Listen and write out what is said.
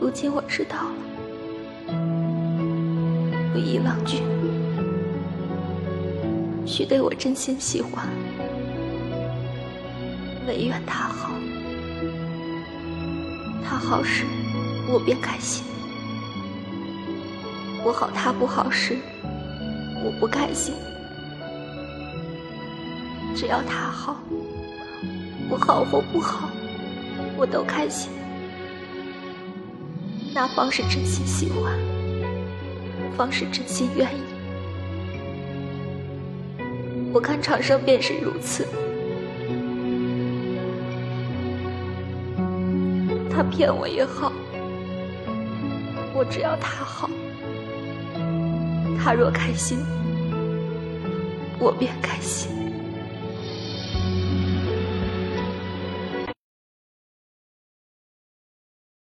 如今我知道了，我遗忘君，须得我真心喜欢，唯愿他好。他好时，我便开心；我好他不好时，我不开心。只要他好，我好或不好，我都开心。那方是真心喜欢，方是真心愿意。我看长生便是如此。他骗我也好，我只要他好。他若开心，我便开心。